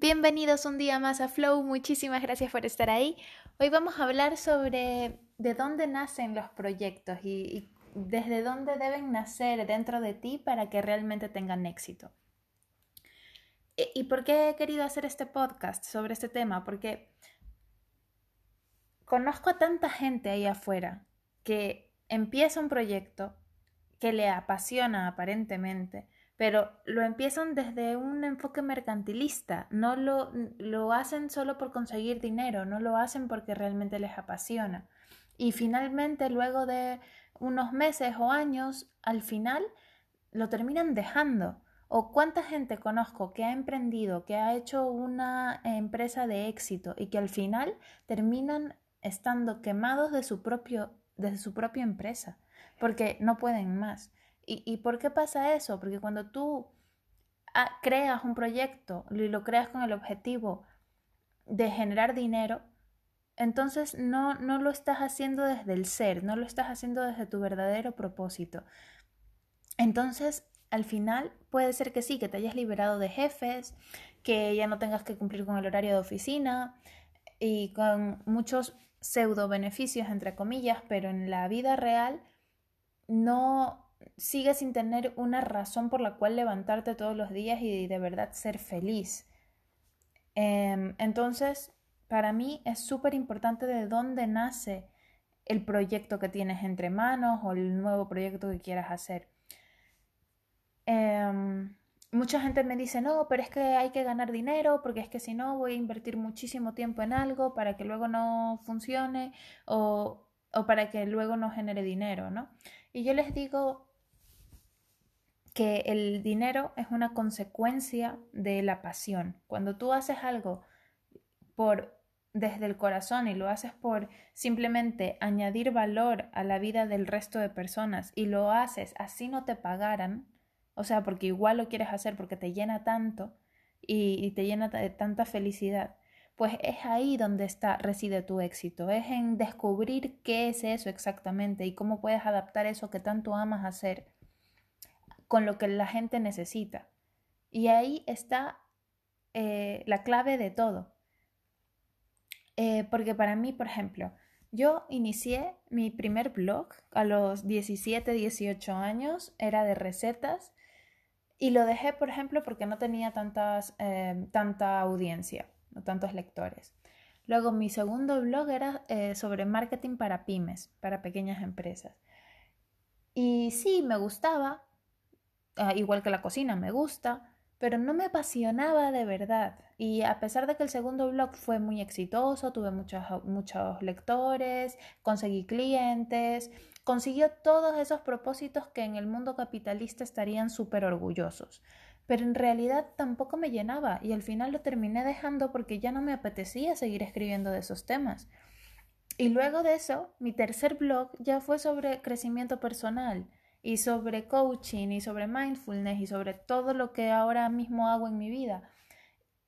Bienvenidos un día más a Flow, muchísimas gracias por estar ahí. Hoy vamos a hablar sobre de dónde nacen los proyectos y, desde dónde deben nacer dentro de ti para que realmente tengan éxito. E, ¿Y por qué he querido hacer este podcast sobre este tema? Porque conozco a tanta gente ahí afuera que empieza un proyecto que le apasiona aparentemente, pero lo empiezan desde un enfoque mercantilista, no lo, lo hacen solo por conseguir dinero, no lo hacen porque realmente les apasiona. Y finalmente, luego de unos meses o años, al final lo terminan dejando. ¿O cuánta gente conozco que ha emprendido, que ha hecho una empresa de éxito y que al final terminan estando quemados de su, propio, de su propia empresa porque no pueden más? ¿Y, por qué pasa eso? Porque cuando tú ah, creas un proyecto y lo creas con el objetivo de generar dinero, entonces no, no lo estás haciendo desde el ser, no lo estás haciendo desde tu verdadero propósito. Entonces, al final puede ser que sí, que te hayas liberado de jefes, que ya no tengas que cumplir con el horario de oficina y con muchos pseudo beneficios, entre comillas, pero en la vida real no sigues sin tener una razón por la cual levantarte todos los días y de verdad ser feliz. Em, entonces, para mí es súper importante de dónde nace el proyecto que tienes entre manos o el nuevo proyecto que quieras hacer. Em, mucha gente me dice, no, pero es que hay que ganar dinero porque es que si no voy a invertir muchísimo tiempo en algo para que luego no funcione o, o para que luego no genere dinero, ¿no? Y yo les digo, que el dinero es una consecuencia de la pasión. Cuando tú haces algo por desde el corazón y lo haces por simplemente añadir valor a la vida del resto de personas y lo haces así no te pagaran, o sea, porque igual lo quieres hacer porque te llena tanto y, y te llena de tanta felicidad, pues es ahí donde está reside tu éxito, es en descubrir qué es eso exactamente y cómo puedes adaptar eso que tanto amas hacer con lo que la gente necesita. Y ahí está eh, la clave de todo. Eh, porque para mí, por ejemplo, yo inicié mi primer blog a los 17, 18 años, era de recetas, y lo dejé, por ejemplo, porque no tenía tantas, eh, tanta audiencia, no tantos lectores. Luego mi segundo blog era sobre marketing para pymes, para pequeñas empresas. Y sí, me gustaba, Ah, igual que la cocina, me gusta, pero no me apasionaba de verdad. Y a pesar de que el segundo blog fue muy exitoso, tuve muchos, muchos lectores, conseguí clientes, consiguió todos esos propósitos que en el mundo capitalista estarían súper orgullosos. Pero en realidad tampoco me llenaba y al final lo terminé dejando porque ya no me apetecía seguir escribiendo de esos temas. Y luego de eso, mi tercer blog ya fue sobre crecimiento personal y sobre coaching y sobre mindfulness y sobre todo lo que ahora mismo hago en mi vida.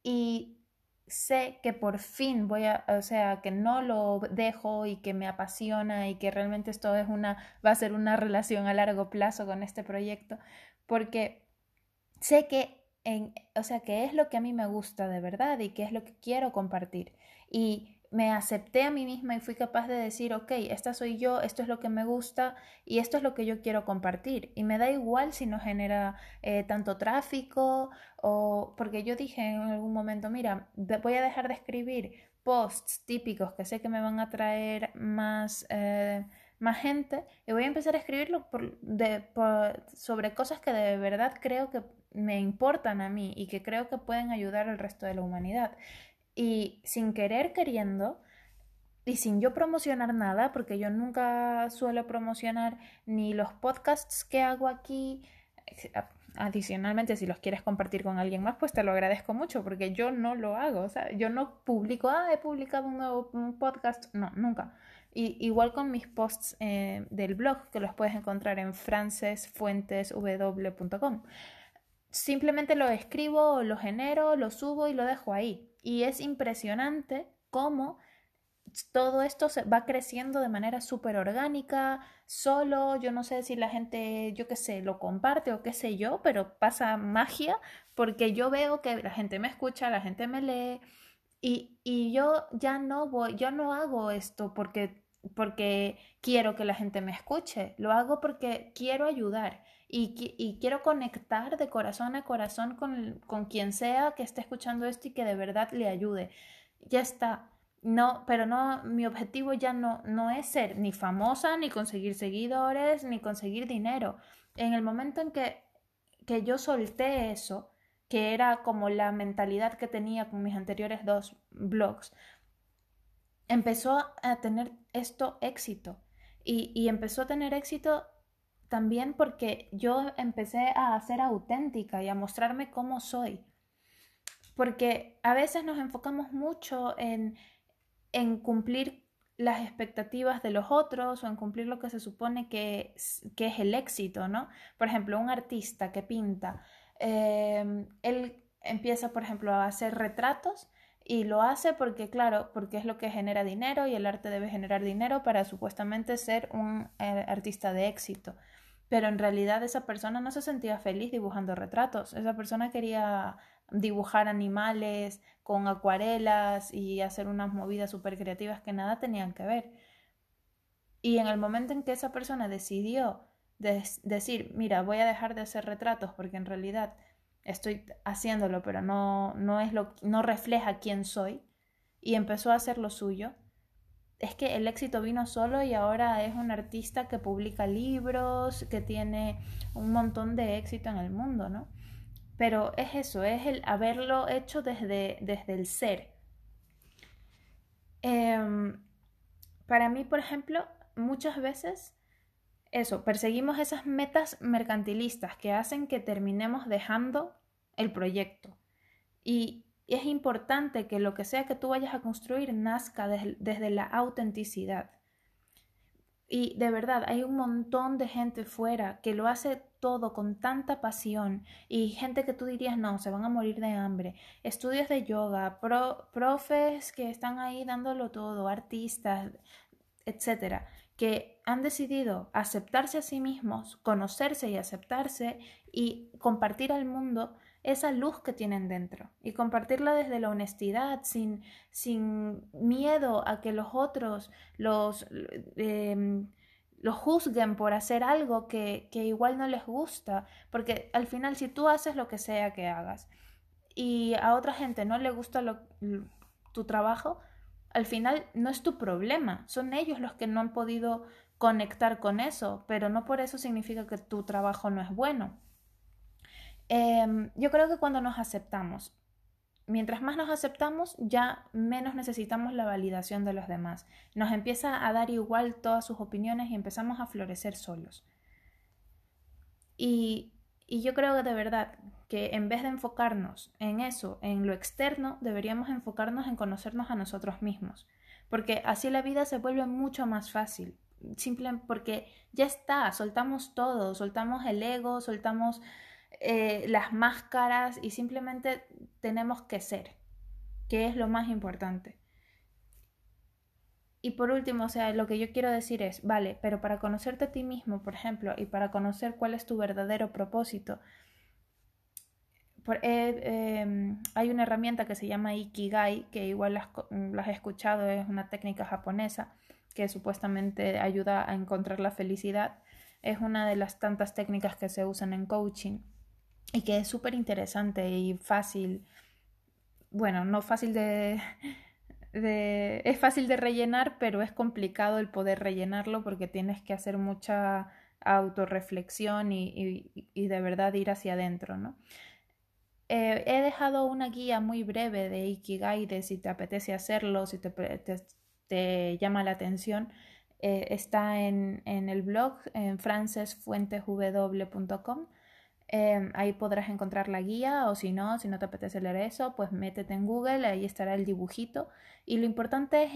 Y sé que por fin voy a, o sea, que no lo dejo y que me apasiona y que realmente esto es una, va a ser una relación a largo plazo con este proyecto, porque sé que, en, o sea, que es lo que a mí me gusta de verdad y que es lo que quiero compartir. Y me acepté a mí misma y fui capaz de decir, ok, esta soy yo, esto es lo que me gusta y esto es lo que yo quiero compartir. Y me da igual si no genera eh, tanto tráfico o porque yo dije en algún momento, mira, voy a dejar de escribir posts típicos que sé que me van a traer más... Eh, más gente y voy a empezar a escribirlo sobre cosas que de verdad creo que me importan a mí y que creo que pueden ayudar al resto de la humanidad y sin querer queriendo y sin yo promocionar nada, porque yo nunca suelo promocionar ni los podcasts que hago aquí. Adicionalmente, si los quieres compartir con alguien más, pues te lo agradezco mucho, porque yo no lo hago. O sea, yo no publico, ah, he publicado un nuevo podcast. No, nunca. Y, igual con mis posts eh, del blog, que los puedes encontrar en francesfuentesw.com. Simplemente lo escribo, lo genero, lo subo y lo dejo ahí. Y es impresionante cómo todo esto se va creciendo de manera súper orgánica, solo, yo no sé si la gente, yo qué sé, lo comparte o qué sé yo, pero pasa magia porque yo veo que la gente me escucha, la gente me lee y, y yo ya no voy, yo no hago esto porque, porque quiero que la gente me escuche, lo hago porque quiero ayudar y, quiero conectar de corazón a corazón con, con quien sea que esté escuchando esto y que de verdad le ayude. Ya está no, pero no, mi objetivo ya no, no es ser ni famosa, ni conseguir seguidores, ni conseguir dinero. En el momento en que, que yo solté eso, que era como la mentalidad que tenía con mis anteriores dos blogs, empezó a tener esto éxito. Y, y empezó a tener éxito también porque yo empecé a ser auténtica y a mostrarme cómo soy. Porque a veces nos enfocamos mucho en, en cumplir las expectativas de los otros o en cumplir lo que se supone que, que es el éxito, ¿no? Por ejemplo, un artista que pinta, em, él empieza, por ejemplo, a hacer retratos y lo hace porque, claro, porque es lo que genera dinero y el arte debe generar dinero para supuestamente ser un eh, artista de éxito. Pero en realidad esa persona no se sentía feliz dibujando retratos, esa persona quería dibujar animales con acuarelas y hacer unas movidas súper creativas que nada tenían que ver. Y en el momento en que esa persona decidió decir, mira, voy a dejar de hacer retratos porque en realidad estoy haciéndolo, pero no, no, es lo, no refleja quién soy, y empezó a hacer lo suyo, es que el éxito vino solo y ahora es un artista que publica libros, que tiene un montón de éxito en el mundo, ¿no? pero es eso, es el haberlo hecho desde, desde el ser. Em, para mí, por ejemplo, muchas veces eso, perseguimos esas metas mercantilistas que hacen que terminemos dejando el proyecto. Y es importante que lo que sea que tú vayas a construir nazca desde la autenticidad. Y de verdad, hay un montón de gente fuera que lo hace todo con tanta pasión y gente que tú dirías, no, se van a morir de hambre. Estudios de yoga, profes que están ahí dándolo todo, artistas, etcétera, que han decidido aceptarse a sí mismos, conocerse y aceptarse y compartir al mundo esa luz que tienen dentro y compartirla desde la honestidad, sin, sin miedo a que los otros los, eh, juzguen por hacer algo que, que igual no les gusta, porque al final si tú haces lo que sea que hagas y a otra gente no le gusta tu trabajo, al final no es tu problema, son ellos los que no han podido conectar con eso, pero no por eso significa que tu trabajo no es bueno. Em, yo creo que cuando nos aceptamos, mientras más nos aceptamos, ya menos necesitamos la validación de los demás. Nos empieza a dar igual todas sus opiniones y empezamos a florecer solos. Y, yo creo que de verdad que en vez de enfocarnos en eso, en lo externo, deberíamos enfocarnos en conocernos a nosotros mismos. Porque así la vida se vuelve mucho más fácil. Simplemente porque ya está, soltamos todo, soltamos el ego, soltamos eh, las máscaras y simplemente tenemos que ser, que es lo más importante. Y por último, o sea, lo que yo quiero decir es, vale, pero para conocerte a ti mismo, por ejemplo, y para conocer cuál es tu verdadero propósito, eh, em, hay una herramienta que se llama Ikigai, que igual las, las he escuchado, es una técnica japonesa que supuestamente ayuda a encontrar la felicidad. Es una de las tantas técnicas que se usan en coaching y que es súper interesante y fácil. Bueno, no fácil de, Es fácil de rellenar, pero es complicado el poder rellenarlo porque tienes que hacer mucha autorreflexión y, y, de verdad ir hacia adentro, ¿no? Eh, he dejado una guía muy breve de Ikigai de si te apetece hacerlo, si te, te, llama la atención. Eh, está en, en, el blog en francesfuentesw.com Em, ahí podrás encontrar la guía o si no, si no te apetece leer eso, pues métete en Google, ahí estará el dibujito. Y lo importante es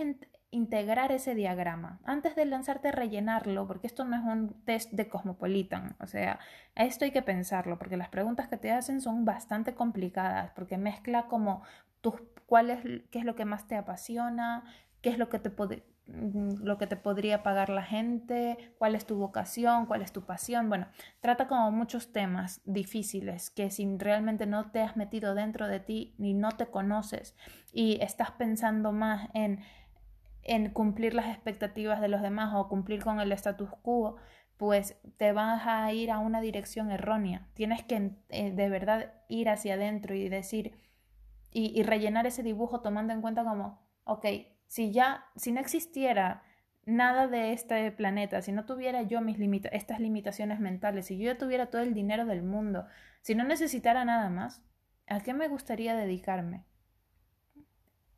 integrar ese diagrama. Antes de lanzarte a rellenarlo, porque esto no es un test de Cosmopolitan, o sea, esto hay que pensarlo, porque las preguntas que te hacen son bastante complicadas, porque mezcla como tus, cuál qué es lo que más te apasiona, qué es lo que te mm, lo que te podría pagar la gente, cuál es tu vocación, cuál es tu pasión. Bueno, trata como muchos temas difíciles que si realmente no te has metido dentro de ti ni no te conoces y estás pensando más en, en cumplir las expectativas de los demás o cumplir con el status quo, pues te vas a ir a una dirección errónea. Tienes que eh, de verdad ir hacia adentro y decir y, rellenar ese dibujo tomando en cuenta como, ok, si ya, si no existiera nada de este planeta, si no tuviera yo mis limita estas limitaciones mentales, si yo ya tuviera todo el dinero del mundo, si no necesitara nada más, ¿a qué me gustaría dedicarme?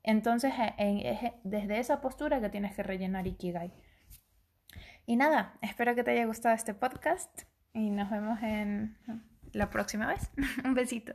Entonces, e, desde esa postura que tienes que rellenar Ikigai. Y nada, espero que te haya gustado este podcast y nos vemos en la próxima vez. Un besito.